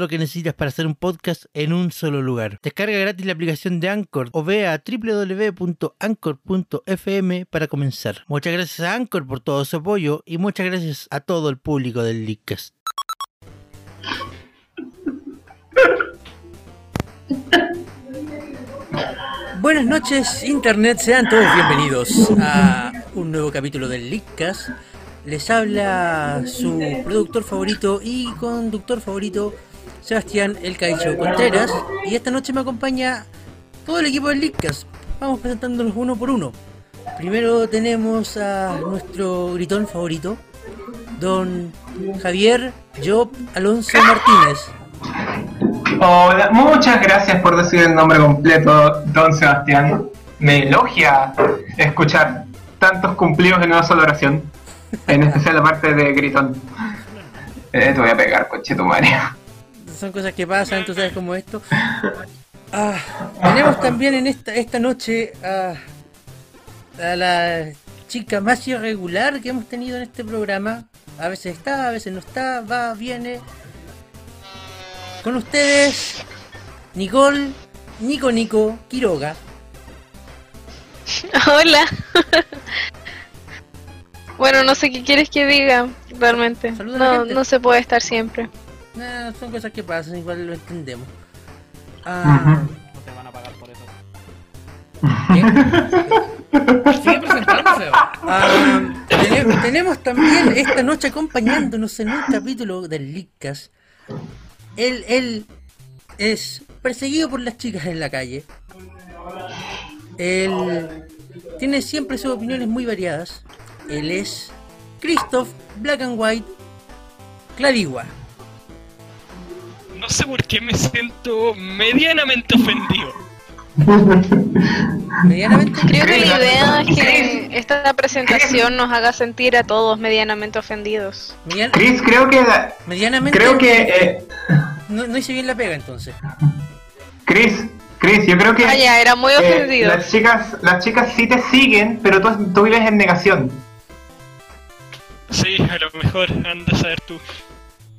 lo que necesitas para hacer un podcast en un solo lugar. Descarga gratis la aplicación de Anchor o ve a www.anchor.fm para comenzar. Muchas gracias a Anchor por todo su apoyo y muchas gracias a todo el público del Leadcast. Buenas noches, Internet. Sean todos bienvenidos a un nuevo capítulo del Leadcast. Les habla su productor favorito y conductor favorito, Sebastián El Caicho Contreras. Y esta noche me acompaña todo el equipo del Leadcast. Vamos presentándonos uno por uno. Primero tenemos a nuestro gritón favorito, don Javier Job Alonso Martínez. Hola, muchas gracias por decir el nombre completo, don Sebastián. Me elogia escuchar tantos cumplidos en una sola oración, en especial la parte de Gritón. Eh, te voy a pegar, coche tu madre. Son cosas que pasan, tú sabes como esto. Ah, tenemos también en esta, esta noche a, a la chica más irregular que hemos tenido en este programa. A veces está, a veces no está, va, viene. Con ustedes, Nicole, Nico Nico, Quiroga. Hola. bueno, no sé qué quieres que diga, realmente. No, no se puede estar siempre. Nah, son cosas que pasan, igual lo entendemos. Ah, No te van a pagar por eso. Sigue presentándose. Ah, tene- tenemos también esta noche acompañándonos en un capítulo del Leadcast. Él, él es perseguido por las chicas en la calle. Él tiene siempre sus opiniones muy variadas. Él es Christoph Black and White Clarigua. No sé por qué me siento medianamente ofendido. Medianamente. Creo que la idea es Chris. que esta presentación nos haga sentir a todos medianamente ofendidos. median- Chris, creo que la- medianamente. creo que eh, No, no hice bien la pega entonces. Chris, Chris, yo creo que Ah, ya, era muy eh, ofendido. las chicas, las chicas sí te siguen, pero tú, tú vives en negación. Sí, a lo mejor anda a saber tú.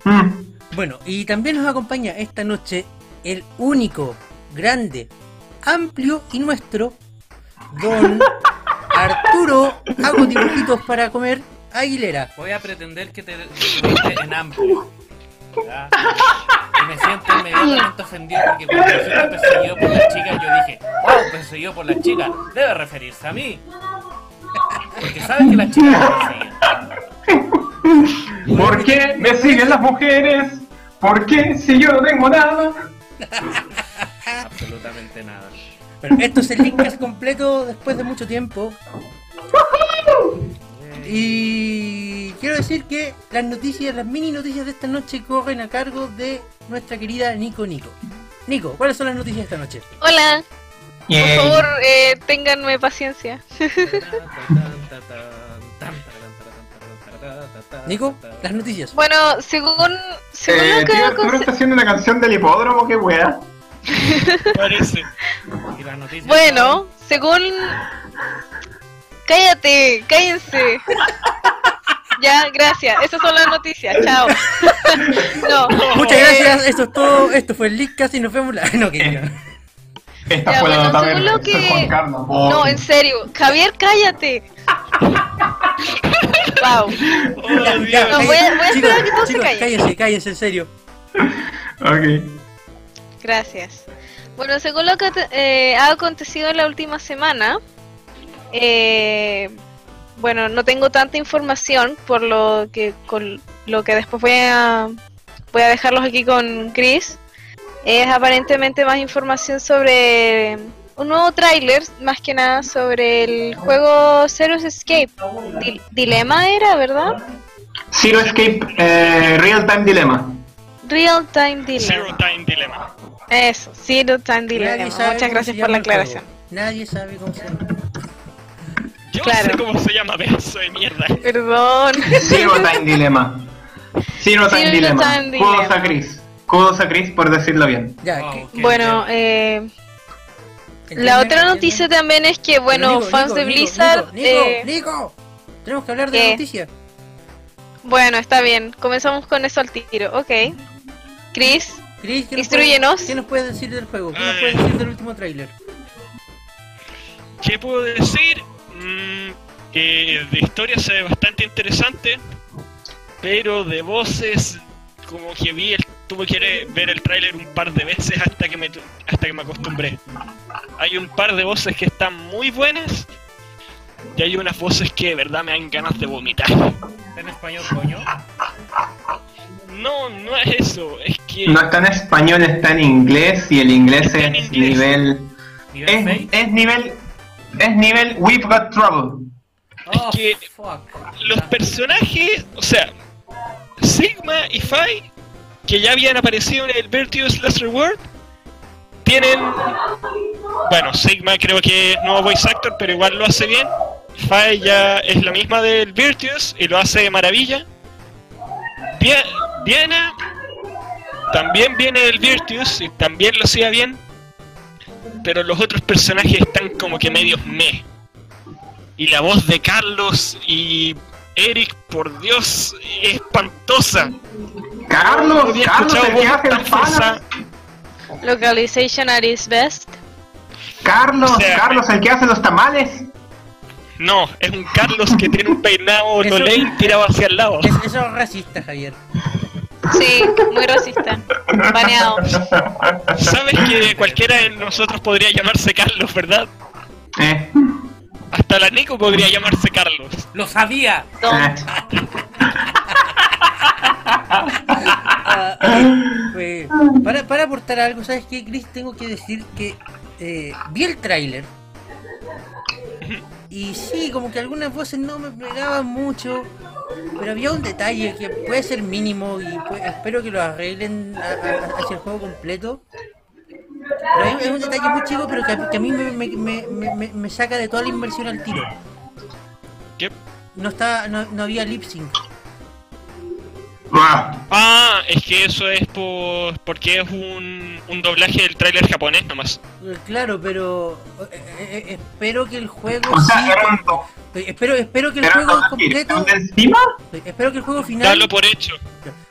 Mm. Bueno, y también nos acompaña esta noche el único, grande, amplio y nuestro, don Arturo, hago dibujitos para comer, Aguilera. Voy a pretender que te distribuiste en amplio. Y me siento inmediatamente ofendido porque cuando dijiste perseguido por las chicas, yo dije, wow, perseguido por las chicas, debe referirse a mí. Porque saben que las chicas me persiguen. ¿Por qué me siguen las mujeres? ¿Por qué si yo no tengo nada? Absolutamente nada. Pero esto es el Linkcast completo después de mucho tiempo. Y quiero decir que las noticias, las mini noticias de esta noche corren a cargo de nuestra querida Nico Nico. Nico, ¿cuáles son las noticias de esta noche? Hola, por favor, eh, ténganme paciencia. Nico, las noticias. Bueno, según, según Eh, lo que tío, Arturo está haciendo una canción del hipódromo, qué wea. Parece. Y las noticias Bueno, según... Cállate, cállense. ya, gracias. Esas son las noticias. Chao. no. Muchas eh, gracias, eso es todo. Esto fue el Linkcast y nos vemos la. No, que no. Esta Ya, fue la bueno, nota según verde. lo Soy que- Juan Carlos. No, en serio. Javier, cállate. wow. Ya, ya, No, voy a- voy a chicos, esperar a que todos se callen. Cállense, cállense, en serio. Ok. Gracias. Bueno, según lo que eh, ha acontecido en la última semana, eh, bueno, no tengo tanta información por lo que con lo que después voy a voy a dejarlos aquí con Chris. Es aparentemente más información sobre un nuevo tráiler, más que nada, sobre el juego Zero's Escape. Dil- Dilema era, ¿verdad? Zero Escape eh, Real Time Dilemma. Real Time Zero Dilemma. Time Dilemma. Eso, Zero Time Dilemma. Muchas gracias por la aclaración. Nadie sabe cómo se llama. Yo Claro. sé cómo se llama pedazo de mierda. Perdón. Zero Time Dilemma. Zero Time Zero Dilemma. Time a Chris. Kudos a Chris por decirlo bien. Ya, Wow, que- qué Bueno, bien. eh, la otra noticia también es que, bueno, Nico, fans Nico, de Blizzard... Nico, eh, Nico, tenemos que hablar de ¿qué? la noticia. Bueno, está bien. Comenzamos con eso al tiro. Ok. Chris, Chris, ¿qué nos Instrúyenos. puedes- ¿Qué nos puedes decir del juego? ¿Qué nos puedes decir del último tráiler? ¿Qué puedo decir? Mm, que de historia se ve bastante interesante, pero de voces, como que vi el, tuve que ver el tráiler un par de veces hasta que me tu- hasta que me acostumbré. Hay un par de voces que están muy buenas y hay unas voces que de verdad me dan ganas de vomitar. ¿Está en español, coño? No, no es eso, es que No está en español, está en inglés y el inglés Está en es inglés. nivel. ¿Nivel Es, es nivel. Es nivel We've Got Trouble. Oh, que- fuck. los personajes, o sea, Sigma y Fi, que ya habían aparecido en el Virtuous Last Reward, tienen. Bueno, Sigma creo que es nuevo voice actor, pero igual lo hace bien. Fi ya es la misma del Virtuous y lo hace de maravilla. Dia- Diana también viene del Virtuous y también lo hacía bien. Pero los otros personajes están como que medios meh. Y la voz de Carlos y Eric, por Dios, es espantosa. Carlos, Había Carlos, escuchado el que hace panas. falsa. localization at its best. Carlos, O sea, Carlos, el que hace los tamales. No, es un Carlos que tiene un peinado Eso- Lolaine tirado hacia el lado. Es- eso es racista, Javier. Sí, muy racista. Baneado. Sabes que cualquiera de nosotros podría llamarse Carlos, ¿verdad? Eh, Hasta la Nico podría llamarse Carlos. ¡Lo sabía! Pues, para, para aportar algo, ¿sabes qué, Chris? Tengo que decir que eh, vi el tráiler y sí, como que algunas voces no me pegaban mucho, pero había un detalle que puede ser mínimo y pues, espero que lo arreglen a- a- hacia el juego completo. Pero es, es un detalle muy chico, pero que, a- que a mí me, me- me- me- saca de toda la inversión al tiro. ¿Qué? No, estaba, no, no había lip sync. Ah, Ah, es que eso es por, porque es un, un doblaje del tráiler japonés nomás. Eh, Claro, pero eh, eh, espero que el juego o sea, sí- espero espero que el ¿Eran juego completo encima? espero que el juego final Dalo por hecho.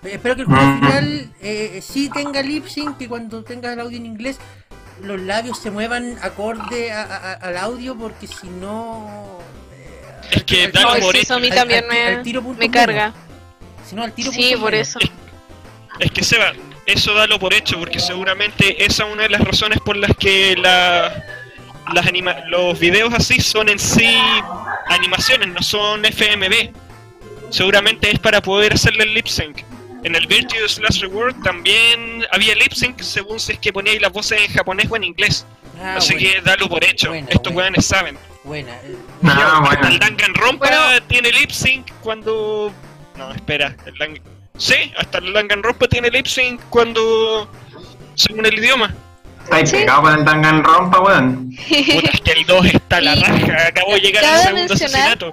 espero que el juego Mm. final eh, sí tenga lip sync que cuando tengas el audio en inglés los labios se muevan acorde a- a- al audio porque si no eh, Es que sí, hecho. eso a mí también al- me, al tiro punto me menos. carga. si no al tiro Sí, punto por menos. eso. Es que Seba, eso dalo por hecho, porque seguramente esa es una de las razones por las que la, las anima los videos así son en sí animaciones, no son FMV. Seguramente es para poder hacerle el lip sync. En el Virtuous Last Reward también había lip sync según si es que poníais las voces en japonés o en inglés. Ah, Así bueno, que dalo por hecho. Buena, Estos buena. weones saben. buena eh, Ah, Hasta el bueno. Danganronpa Bueno. tiene lip sync cuando. No, espera. El Sí, hasta el Danganronpa tiene lip sync cuando. según el idioma. Estáis pegado con el Danganronpa, weón. Puta, es que el 2 está a la raja. Acabo de llegar al segundo mencionar- asesinato.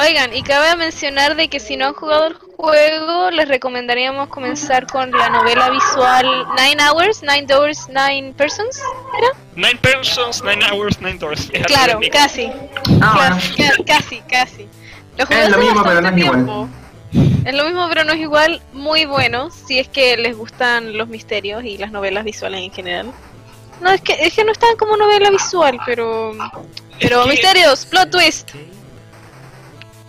Oigan, y cabe mencionar de que si no han jugado el juego, les recomendaríamos comenzar con la novela visual Nine Hours, Nine Doors, Nine Persons. ¿Era? Nine persons, nine hours, nine doors. Es Claro, casi. Ah. Casi, ca- casi, casi. Lo jugué Es lo mismo, pero no es igual. tiempo. Es lo mismo, pero no es igual. Muy bueno, si es que les gustan los misterios y las novelas visuales en general. No, es que, es que no están como novela visual, pero... Pero que- misterios, plot twist.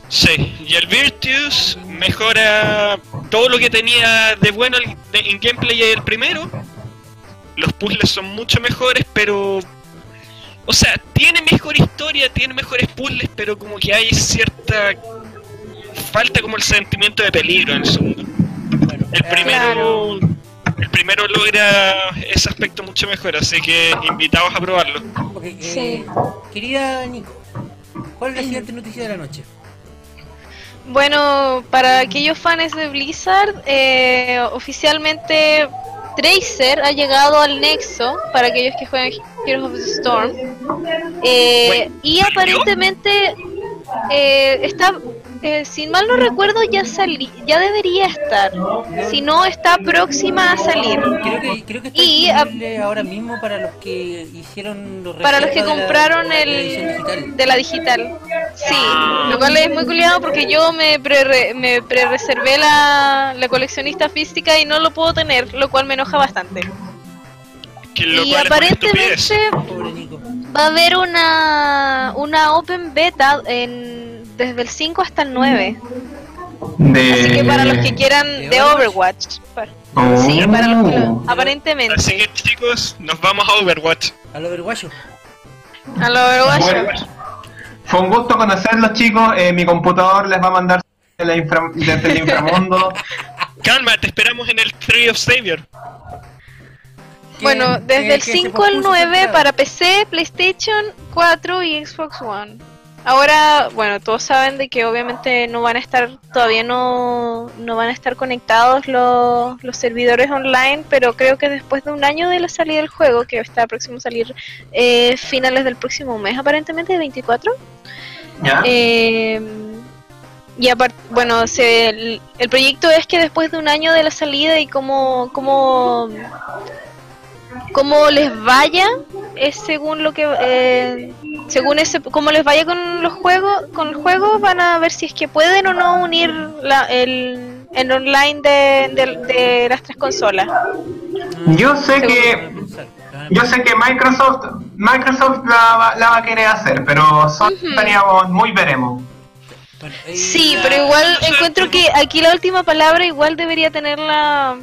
Sí, y el Virtuous mejora todo lo que tenía de bueno en gameplay el primero. Los puzzles son mucho mejores, pero. O sea, tiene mejor historia, tiene mejores puzzles, pero como que hay cierta. Falta como el sentimiento de peligro en el segundo. El primero. El primero logra ese aspecto mucho mejor, así que invitados a probarlo. Eh, Sí. querida Nico, ¿cuál es la siguiente noticia de la noche? Bueno, para aquellos fans de Blizzard, eh, oficialmente Tracer ha llegado al Nexo, para aquellos que juegan Heroes of the Storm. Eh, y aparentemente eh, está, eh, si mal no recuerdo, ya salí, ya debería estar. Si no, está próxima a salir. Creo que, creo que está Y, ah, disponible ahora mismo para los que hicieron los Para los que compraron de la edición el digital. de la digital. Sí, lo cual es muy culiado porque yo me pre me pre-reservé la, la coleccionista física y no lo puedo tener, lo cual me enoja bastante. Y aparentemente va a haber una una open beta en desde el 5 hasta el 9. De... Así que para los que quieran ¿De de Overwatch. para- Oh. Sí, para los que lo- aparentemente. Así que chicos, nos vamos a Overwatch. Al overguayo. A lo Overwatch. Bueno, fue un gusto conocerlos chicos. Eh, mi computador les va a mandar desde, la infra- desde el inframundo. Calma, te esperamos en el Tree of Savior. Bueno, desde el que se 5 al pospuso 9 temporada. para PC, PlayStation 4 y Xbox One. Ahora, bueno, todos saben de que obviamente no van a estar, todavía no, no van a estar conectados los, los servidores online, pero creo que después de un año de la salida del juego, que está próximo a salir eh, finales del próximo mes, aparentemente 24, ¿Ya? eh, y aparte, bueno, se, el, el proyecto es que después de un año de la salida y cómo, cómo, cómo les vaya, es según lo que, eh, según ese, cómo les vaya con los juegos, con el juego, van a ver si es que pueden o no unir la, el, el online de, de- de las tres consolas. Yo sé que yo sé que Microsoft Microsoft la, va- la va a querer hacer, pero estaríamos muy veremos. Bueno, Sí, pero igual encuentro que aquí la última palabra igual debería tenerla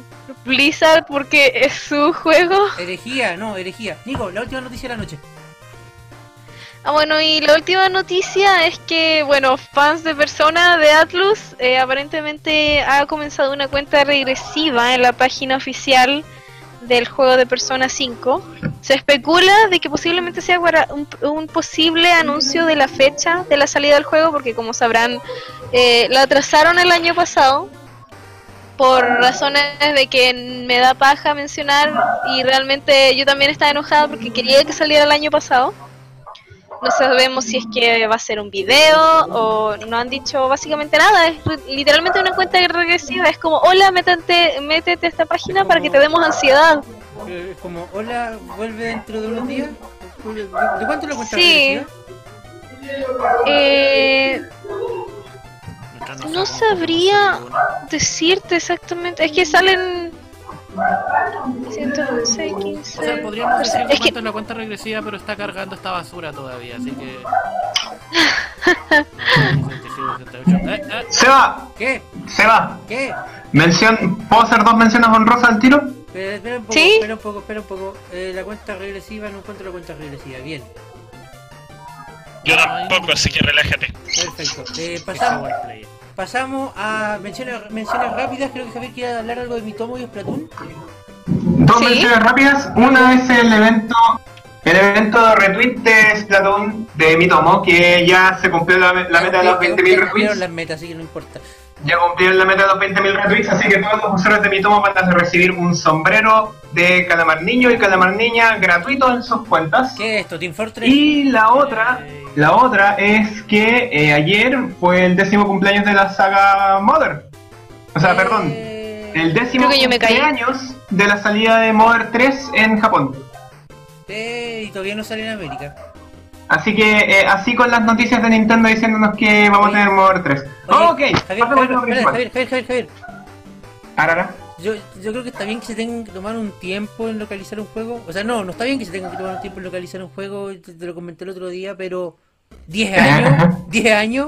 Blizzard porque es su juego. Herejía, no, herejía. Nico, la última noticia de la noche. Ah, bueno, y la última noticia es que, bueno, fans de Persona de Atlus eh, aparentemente ha comenzado una cuenta regresiva en la página oficial del juego de Persona 5. Se especula de que posiblemente sea un, un posible anuncio de la fecha de la salida del juego, porque como sabrán, eh, la atrasaron el año pasado por razones de que me da paja mencionar y realmente yo también estaba enojada porque quería que saliera el año pasado. No sabemos si es que va a ser un video o no han dicho básicamente nada. Es literalmente una cuenta regresiva. Es como, hola, métete, métete a esta página para que te demos ansiedad. Eh, Es como, hola, vuelve dentro de unos días. ¿De, de cuánto la cuenta Sí. regresiva? Eh, No sabría decirte exactamente. Es que salen 111, 15. O sea, podríamos decir Es que cuánto es la cuenta regresiva, pero está cargando esta basura todavía, así que. Eh, eh, Seba, ¿Qué? Seba, ¿Qué? mención, ¿puedo hacer dos menciones honrosas al tiro? Espera, espera un poco, ¿Sí? espera un poco, espera un poco. Eh, la cuenta regresiva, no encuentro la cuenta regresiva. Bien, Yo tampoco, así que relájate. perfecto. Eh, pasamos, pasamos a menciones, menciones rápidas. Creo que Javier quiere hablar algo de mi tomo y Splatoon. Dos Sí. menciones rápidas. Una es el evento, el evento de retweet de Splatoon de Mitomo, que ya se cumplió la, la meta de los 20.000 Cumplieron retweets. las metas, así que no importa. Ya cumplieron la meta de los 20.000 retweets, así que todos los usuarios de Mitomo van a recibir un sombrero de Calamar Niño y Calamar Niña gratuito en sus cuentas. ¿Qué es esto? ¿Team Fortress? Y la otra, la otra es que eh, ayer fue el décimo cumpleaños de la saga Mother. O sea, Eh, perdón, el décimo Creo que yo me caí. cumpleaños de la salida de Mother 3 en Japón. eh, y todavía no sale en América. Así que eh, así con las noticias de Nintendo diciéndonos que vamos a tener Mother 3. Oye, ok, Javier, Javier. Javier, Javier, Javier, Javier. Arara. Yo, yo creo que está bien que se tengan que tomar un tiempo en localizar un juego. O sea, no, no está bien que se tengan que tomar un tiempo en localizar un juego. Te, te lo comenté el otro día, pero 10 años, 10 años.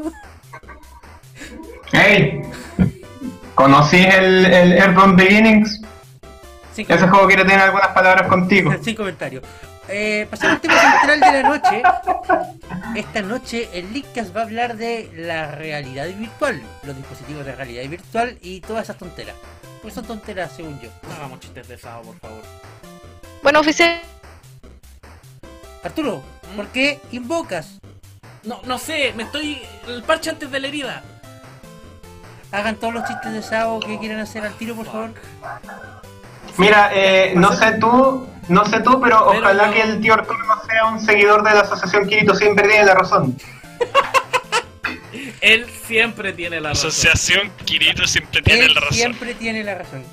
Hey, ¿conocí el, el Airborne Beginnings? Sin, Ese juego quiere tener algunas palabras contigo. sin comentario. Eh, pasando al tema central de la noche. Esta noche el Leadcast va a hablar de la realidad virtual, los dispositivos de realidad virtual y todas esas tonteras. Pues son tonteras según yo. No hagamos chistes de sábado, por favor. Bueno, oficial. Arturo, ¿Por qué invocas? No, no sé, me estoy. El parche antes de la herida. Hagan todos los chistes de Sao que quieran hacer al tiro, por favor. Mira, eh, no sé tú, no sé tú, pero, Pero ojalá no. que el tío Arturo no sea un seguidor de la asociación Kirito siempre tiene la razón. Él siempre tiene la razón. Asociación Kirito siempre tiene Él la razón. siempre tiene la razón.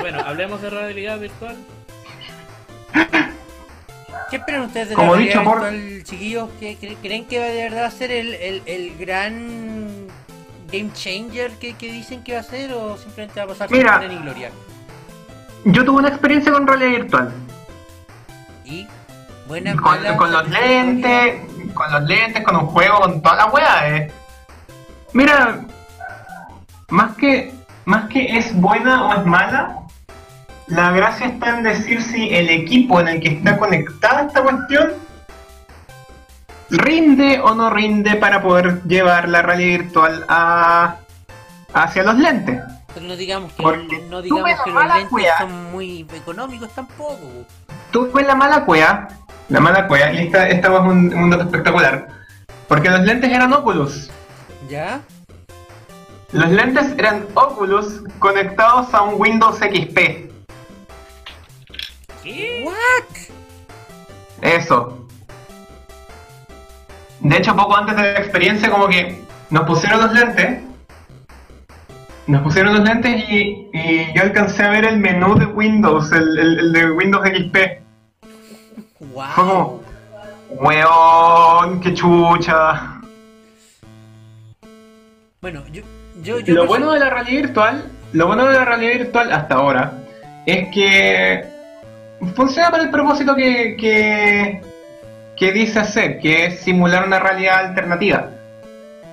Bueno, hablemos de realidad virtual. ¿Qué esperan ustedes de Como la dicho por- chiquillos? ¿Qué, cre- ¿Creen que de verdad va a ser el, el, el gran game changer que, que dicen que va a ser o simplemente va a pasar Mira. sin gloria? Yo tuve una experiencia con realidad virtual. Y buena Con, con los lentes, con los lentes, con un juego, con toda la wea. Eh. Mira, más que, más que es buena o es mala, la gracia está en decir si el equipo en el que está conectada esta cuestión rinde o no rinde para poder llevar la realidad virtual a, hacia los lentes. Pero no digamos que, Porque no digamos que los lentes son muy económicos tampoco. tú ves la mala cueva, la mala cueva, y esta, esta es un, un dato espectacular, porque los lentes eran Oculus. ¿Ya? Los lentes eran Oculus conectados a un Windows XP. ¿Qué? ¿What? Eso. De hecho, poco antes de la experiencia, como que nos pusieron los lentes. Nos pusieron los lentes y, y yo alcancé a ver el menú de Windows, el, el- el de Windows XP. Wow. Fue como, weón, qué chucha. Bueno, yo, yo, yo Lo bueno de la realidad virtual, lo bueno de la realidad virtual hasta ahora, es que funciona para el propósito que, que, que dice hacer, que es simular una realidad alternativa.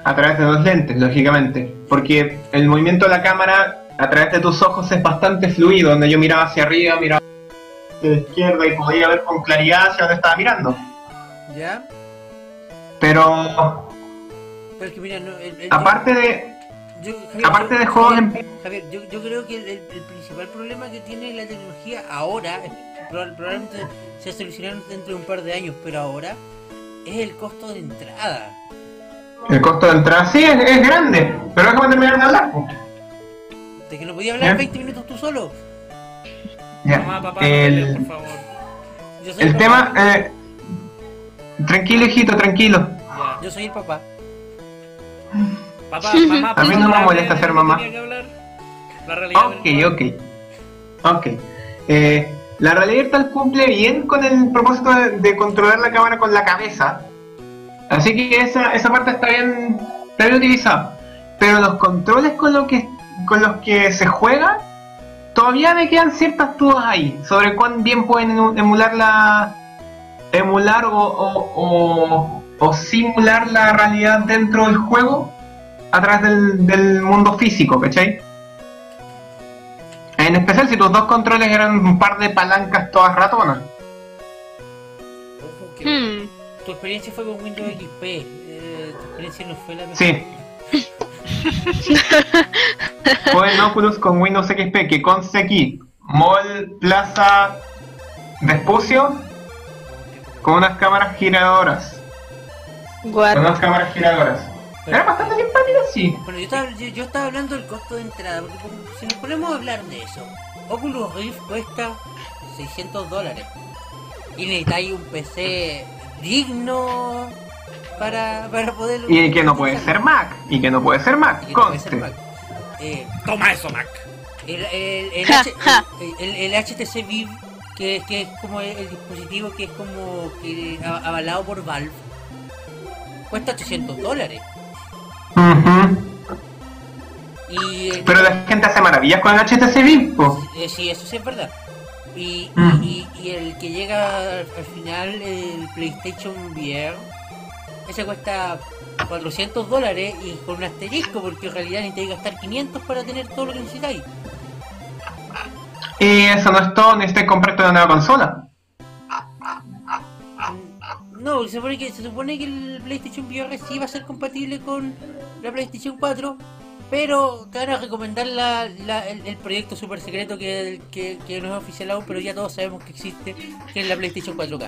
A través de los lentes, lógicamente. Porque el movimiento de la cámara a través de tus ojos es bastante fluido, donde yo miraba hacia arriba, miraba hacia la izquierda y podía ver con claridad hacia dónde estaba mirando. ¿Ya? Pero Pero es que mira, no, el- el- aparte de... yo- Javier, aparte yo- de juegos Javier, en- Javier, yo, yo creo que el, el- el principal problema que tiene la tecnología ahora, probablemente se solucionará dentro de un par de años, pero ahora es el costo de entrada. El costo de entrada sí es, es grande, pero déjame terminar de hablar. De que no podía hablar ¿Ya? 20 minutos tú solo. Ya. Mamá, papá, El- no por favor. Yo soy El papá. tema, eh, tranquilo hijito, tranquilo. Ya. Yo soy el papá. Papá, mamá, A mí no me ¿puedo molesta ser mamá. tenía que hablar? La realidad Ok, virtual. ok. Ok. Eh, la realidad virtual cumple bien con el propósito de, de controlar la cámara con la cabeza. Así que esa, esa parte está bien, está bien utilizada. Pero los controles con, lo que, con los que se juega, todavía me quedan ciertas dudas ahí. Sobre cuán bien pueden emu- emular la. emular o, o, o- o simular la realidad dentro del juego a través del, del mundo físico, ¿cachai? En especial si tus dos controles eran un par de palancas todas ratonas. Ojo que Hmm. tu experiencia fue con Windows XP. eh, tu experiencia no fue la mejor. Sí. Fue en Oculus con Windows XP, que conste aquí. Mall Plaza Vespucio con unas cámaras giradoras. What? Con unas cámaras giradoras. Era bastante simpático, sí. Bueno, yo estaba, yo, yo estaba hablando del costo de entrada, porque si nos ponemos a hablar de eso, Oculus Rift cuesta 600 dólares. Y necesitáis un PC digno para, para poder... Y que no puede ser Mac. Y que no puede ser Mac, Y que no puede ser. Mac. Eh, Toma eso, Mac. el, el, el, Ja, ja. HTC Vive, que, que es como el, el dispositivo que es como que, a- avalado por Valve, cuesta 800 dólares. Ujú. Y el- Pero la gente hace maravillas con el HTC Vive. Eh, sí, eso sí es verdad. Y, Mm. y, y el que llega al, al final, el PlayStation VR, ese cuesta 400 dólares y con un asterisco, porque en realidad necesitáis gastar 500 para tener todo lo que necesitáis. Y eso no es todo, necesitas comprarte una nueva consola. No, se supone que, se supone que el PlayStation VR sí va a ser compatible con la PlayStation 4, Pero te van a recomendar la, la- el, el proyecto super secreto que, que, que no es oficial aún, pero ya todos sabemos que existe, que es la PlayStation 4K.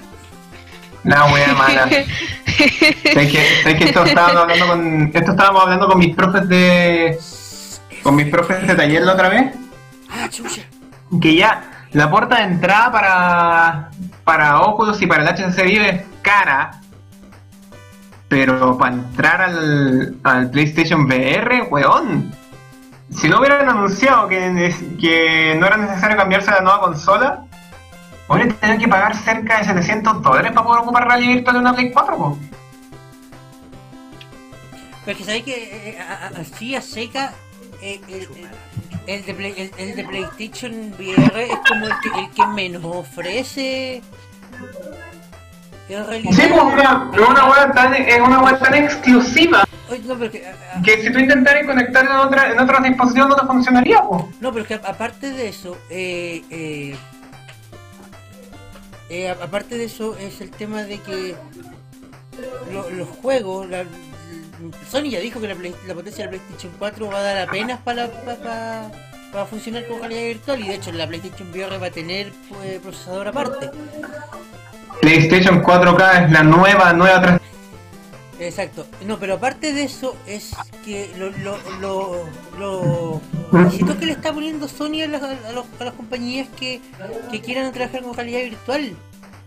La wea mala. sé que, sé que esto estábamos hablando con. Esto estábamos hablando con mis profes de. Con mis profes de taller la otra vez. ¡Ah, chucha! Que ya la puerta de entrada para. Para Oculus y para el HTC Vive cara. Pero para entrar al, al PlayStation VR, weón. Si no hubieran anunciado que, que no era necesario cambiarse a la nueva consola, hubieran tenido que pagar cerca de 700 dólares para poder ocupar realidad virtual de una Play 4, po. Pero es que sabéis que eh, a- así a seca, eh, el, el- el de el de PlayStation VR es como el que, el que menos ofrece. En realidad. Sí, pues una, es una web tan, es una web tan exclusiva Oye, no, pero que, a- a- que si tú intentaras conectarla en, otra, en otros dispositivos no te funcionaría, pues. No, pero es que aparte de eso, eh, eh, eh, aparte de eso es el tema de que lo- los juegos, la, Sony ya dijo que la, potencia de la PlayStation 4 va a dar apenas para para para funcionar con realidad virtual y de hecho la PlayStation VR va a tener pues, procesador aparte. PlayStation 4K es la nueva, nueva Exacto. No, pero aparte de eso es que lo, lo, lo, lo- los requisitos que le está poniendo Sony a las, a los- a las compañías que, que quieran trabajar con realidad virtual.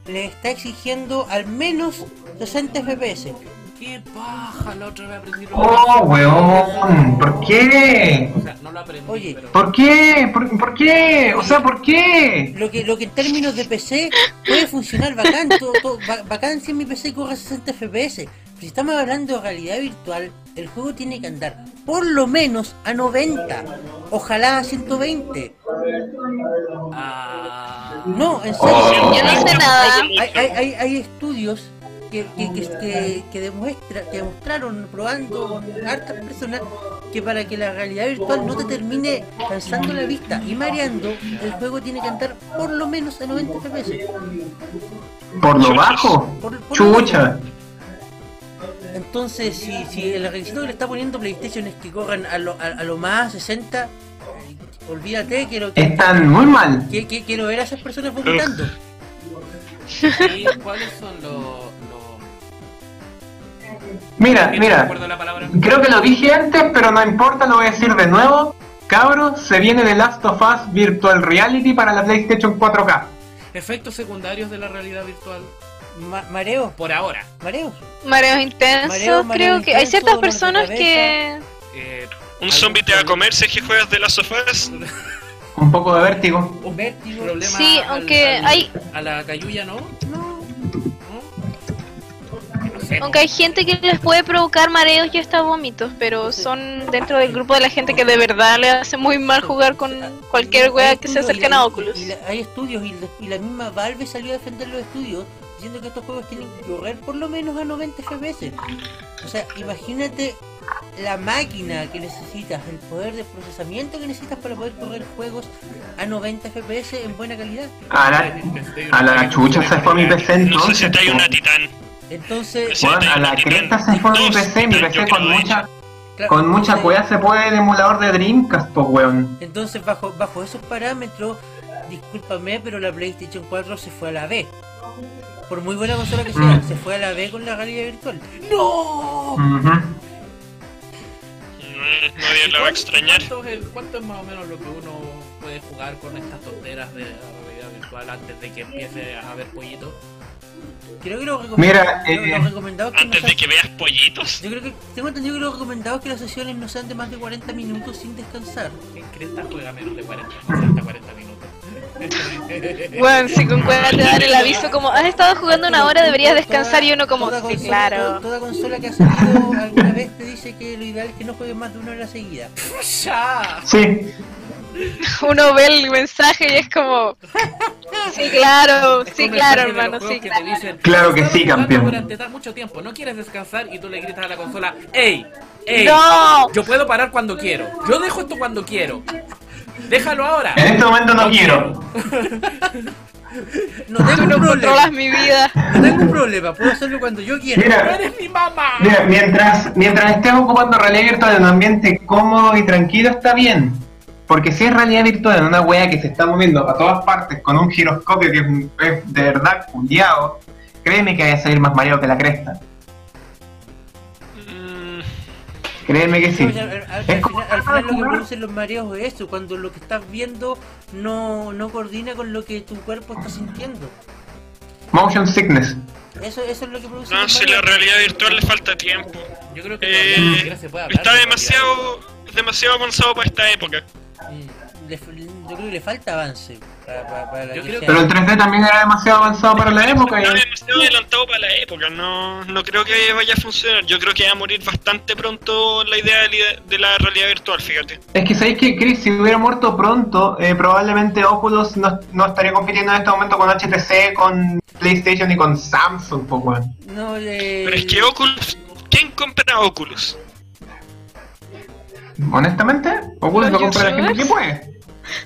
Le está exigiendo al menos 60 FPS. ¡Qué paja! La otra vez aprendí lo Oh, weón, ¿por qué? O sea, no lo aprendí, Oye. pero... ¿Por qué? ¿Por, por qué? O sea, ¿por qué? Lo que, lo que en términos de PC puede funcionar bacán, todo, todo- ba- bacán si en mi PC corre 60 FPS. Pero si estamos hablando de realidad virtual, el juego tiene que andar por lo menos a 90, ojalá a 120. Ah... No, en serio. Oh. Yo no sé nada. Hay, hay, hay, hay estudios que, que, que, que, que demuestra, que demostraron probando con hartas personas que para que la realidad virtual no te termine cansando la vista y mareando, el juego tiene que andar por lo menos a 90 FPS. ¿Por lo bajo? Por, por lo Chucha. Entonces, si, si el requisito que le está poniendo PlayStation es que corran a lo, a, a lo más 60, eh, olvídate que lo que, Están muy mal. que- que- quiero ver a esas personas vomitando. ¿Y cuáles son los... los... Mira, ¿No mira. Creo que lo dije antes, pero no importa, lo voy a decir de nuevo. Cabros, se viene The Last of Us Virtual Reality para la PlayStation 4K. Efectos secundarios de la realidad virtual. Ma- mareo, Por ahora. mareos. Mareos intensos, Mareo, mareo creo que hay ciertas personas que... Eh, Un zombie te va a comer si es que juegas de las sofás. Un poco de vértigo. un Vértigo. problema Sí, al- aunque al- hay- A la cayuya, ¿no? No. Sé. Aunque hay gente que les puede provocar mareos y hasta vómitos, pero son dentro del grupo de la gente que de verdad le hace muy mal jugar con cualquier wea que se acerquen a Oculus. y la- hay estudios y la, y la misma Valve salió a defender los estudios diciendo que estos juegos tienen que correr por lo menos a 90 FPS. O sea, imagínate la máquina que necesitas, el poder de procesamiento que necesitas para poder correr juegos a 90 FPS en buena calidad. A la, a la chucha se fue mi PC No sé si entonces. hay una titán. Entonces, a la cresta se fue mi PC, mi PC con mucha, claro, con mucha cueva se puede el emulador de Dreamcast, pues weón. Entonces, bajo, bajo esos parámetros, discúlpame, pero la PlayStation 4 se fue a la B. Por muy buena consola que sea, Mm. se fue a la B con la realidad virtual. ¡No! Nadie la va a extrañar. ¿Cuánto es, el- cuánto es más o menos lo que uno puede jugar con estas tonteras de la realidad virtual antes de que empiece a haber pollitos? Creo que lo Mira, recomendado, eh, lo recomendado es que Antes no de que veas pollitos. Yo creo que tengo entendido que lo recomendado es que las sesiones no sean de más de 40 minutos sin descansar. ¿Quién cresta juega menos de 40, 60, 40 minutos? Bueno, si con cueva te dan el aviso como has estado jugando una hora, deberías descansar y uno como, Toda sí, consola- claro. Toda, toda consola que ha salido alguna vez te dice que lo ideal es que no juegues más de una hora seguida. ¡Ya! Sí, Uno ve el mensaje y es como, sí, claro, Es sí, claro, hermano, sí, que claro. te dicen, Claro que "Has sí, campeón". Durante tan mucho tiempo, no quieres descansar y tú le gritas a la consola, ¡Ey! ¡Ey! No, Yo puedo parar cuando quiero. Yo dejo esto cuando quiero. Déjalo ahora. en este momento no quiero. No tengo un no problema. mi vida. No tengo un problema. Puedo hacerlo cuando yo quiera. ¡Tú Mira, eres mi mamá! mira, mientras, mientras estés ocupando realidad virtual en un ambiente cómodo y tranquilo está bien. Porque si es realidad virtual en una wea que se está moviendo a todas partes con un giroscopio que es, es de verdad culiado, créeme que vaya a salir más mareado que la cresta. Mm, Créeme que sí. No, al, al- al final, al final lo que producen los mareos es eso, cuando lo que estás viendo no, no coordina con lo que tu cuerpo está sintiendo. Motion sickness. Eso, eso es lo que produce no, si la realidad virtual le falta tiempo. Yo creo que Eh, ni siquiera se puede hablar. Está de demasiado, demasiado avanzado para esta época. Mm, le- yo creo que le falta avance para, para, para Yo que creo sea- Pero el 3D también era demasiado avanzado para la época. Y- demasiado adelantado para la época. No, no creo que vaya a funcionar. Yo creo que va a morir bastante pronto la idea de la- realidad virtual, fíjate. Es que sabéis que Chris, si hubiera muerto pronto, eh, probablemente Oculus no, no estaría compitiendo en este momento con HTC, con PlayStation y con Samsung, pues weón. No, eh, Pero es que Oculus. ¿Quién compra Oculus? Honestamente, Oculus ¿Los lo compra la gente que puede.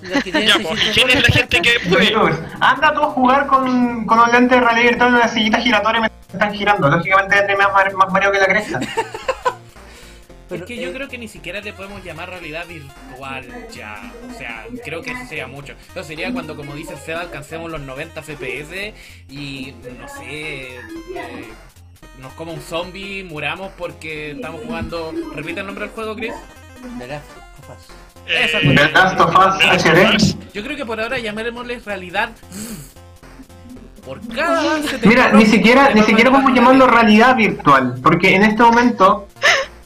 Ya, pues, 600 ¿quién es la gente que puede? Anda tú a jugar con, con un lente de realidad virtual en una sillita giratoria mientras están girando. Lógicamente tendré más, más mareo que la cresta. pero, Es que yo creo que ni siquiera le podemos llamar realidad virtual ya. O sea, creo que eso sería mucho. Eso sería cuando, como dice el Seba, alcancemos los 90 FPS y, no sé, eh, nos coma un zombie, muramos porque estamos jugando... ¿Repite el nombre del juego, Chris? The Last of Us. Esa Eh, The Last of Us HD. Yo creo que por ahora llamémosle realidad... Por cada Mira, ni siquiera, ni siquiera podemos llamar llamarlo realidad virtual, porque en este momento,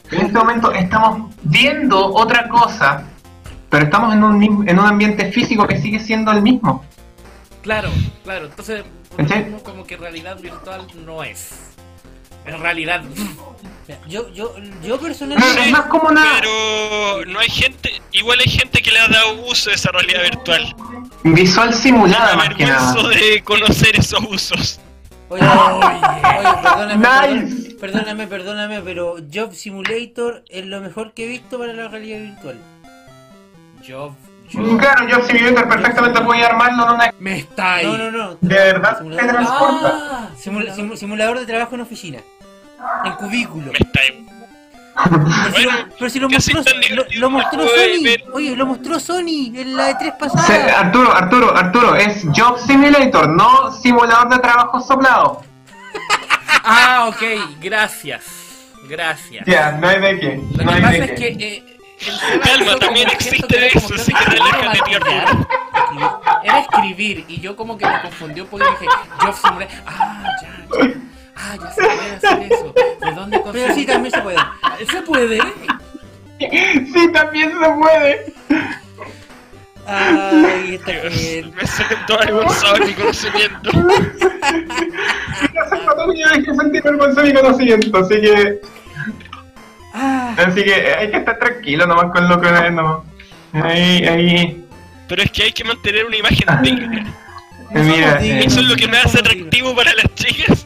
en este momento estamos viendo otra cosa, pero estamos en un, en un ambiente físico que sigue siendo el mismo. Claro, claro. Entonces, mismo, como que realidad virtual no es. En realidad... Yo, yo, yo Es personalmente. más como una Pero no hay gente, igual hay gente que le ha dado uso a esa realidad virtual. visual simulada más que nada. de conocer esos usos. Oye, oye, perdóname, Nice. perdón- perdóname, perdóname, pero Job Simulator es lo mejor que he visto para la realidad virtual. Yo... yo Claro, yo Simulator perfectamente podía armarlo en una... me está ahí. No, no, no. De verdad te Simulador, transporta. Ah, simula- simu- simulador de trabajo en oficina. En cubículo. Me está ahí. Pero si Bueno, lo, pero si lo casi mostró, lo, lo mostró Sony. ver- Oye, lo mostró Sony en la de tres Se- pasada. Arturo, Arturo, Arturo, es Job Simulator, no simulador de trabajo soplado. Ah, ok, gracias. Gracias. Ya, no hay de qué. Lo No que hay pasa de es qué. que. eh, Calma, también existe eso, así que relájate, martillar. Era escribir y yo como que me confundió y dije, yo simulé. Ah, ya, ya. Ah, ya se puede hacer eso. ¿De dónde Pero sí, conseguí? también se puede. ¿Se puede? Sí, también se puede. Ay, Dios, gente. me siento avergonzado de mi conocimiento. Dejé sentir vergüenza de mi conocimiento, así que. Ah, Así que hay que estar tranquilo nomás con lo que es, no. Ahí, ahí. Pero es que hay que mantener una imagen digna. no Mira, dignos, Eso es lo que me no hace atractivo para las chicas.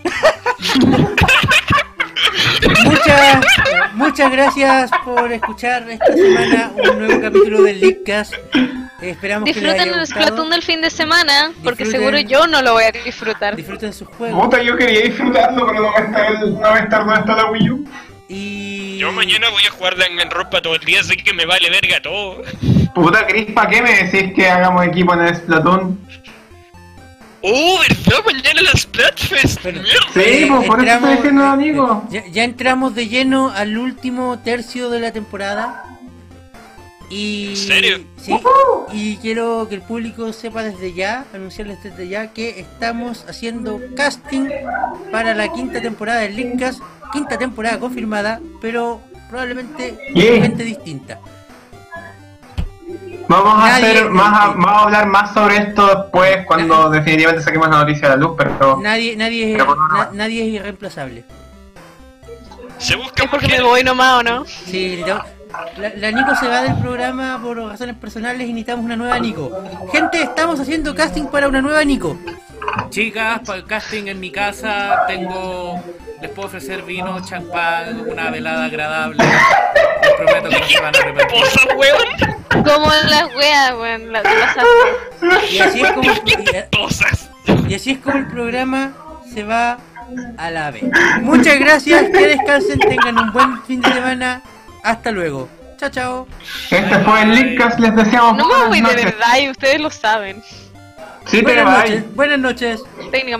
Muchas, muchas gracias por escuchar esta semana un nuevo capítulo del Leakcast. Esperamos Disfruten el. Splatoon del fin de semana, porque Disfruten. seguro yo no lo voy a disfrutar. Disfruten sus juegos. Puta, yo quería disfrutarlo, pero no va a estar, no va a estar donde está la Wii U. Y. Yo mañana voy a jugar Danganronpa todo el día, así que me vale verga todo. Puta, Cris, ¿para qué me decís que hagamos equipo en el Splatoon? Oh, ¿verdad? Mañana las Splatfest. Pero- Mierda. Sí, pues por eso estoy diciendo amigo. Ya, ya entramos de lleno al último tercio de la temporada. Y. ¿En serio? Sí. Y quiero que el público sepa desde ya, anunciarles desde ya, que estamos haciendo casting para la quinta temporada del Linkcast. Quinta temporada confirmada, pero probablemente gente distinta. Vamos a Nadie- hacer más, a- vamos a hablar más sobre esto después cuando definitivamente saquemos la noticia a la luz, pero Nadie, nadie, es, Pero na- nadie es irreemplazable. Se busca Es porque me voy nomás, ¿o no? Sí, la, la Nico se va del programa por razones personales y necesitamos una nueva Nico. Gente, estamos haciendo casting para una nueva Nico. Chicas, para el casting en mi casa tengo. Les puedo ofrecer vino, champán, una velada agradable. Les prometo que no se van a arrepentir. Como las weas, weón, las, las Y así es como. y-. Y así es como el programa se va a la vez. Muchas gracias, que descansen, tengan un buen fin de semana. Hasta luego. Chao, chao. Este fue el Leadcast, les deseamos No me voy de verdad y ustedes lo saben. Sí, te Buenas va. noches. Buenas noches. Técnicamente.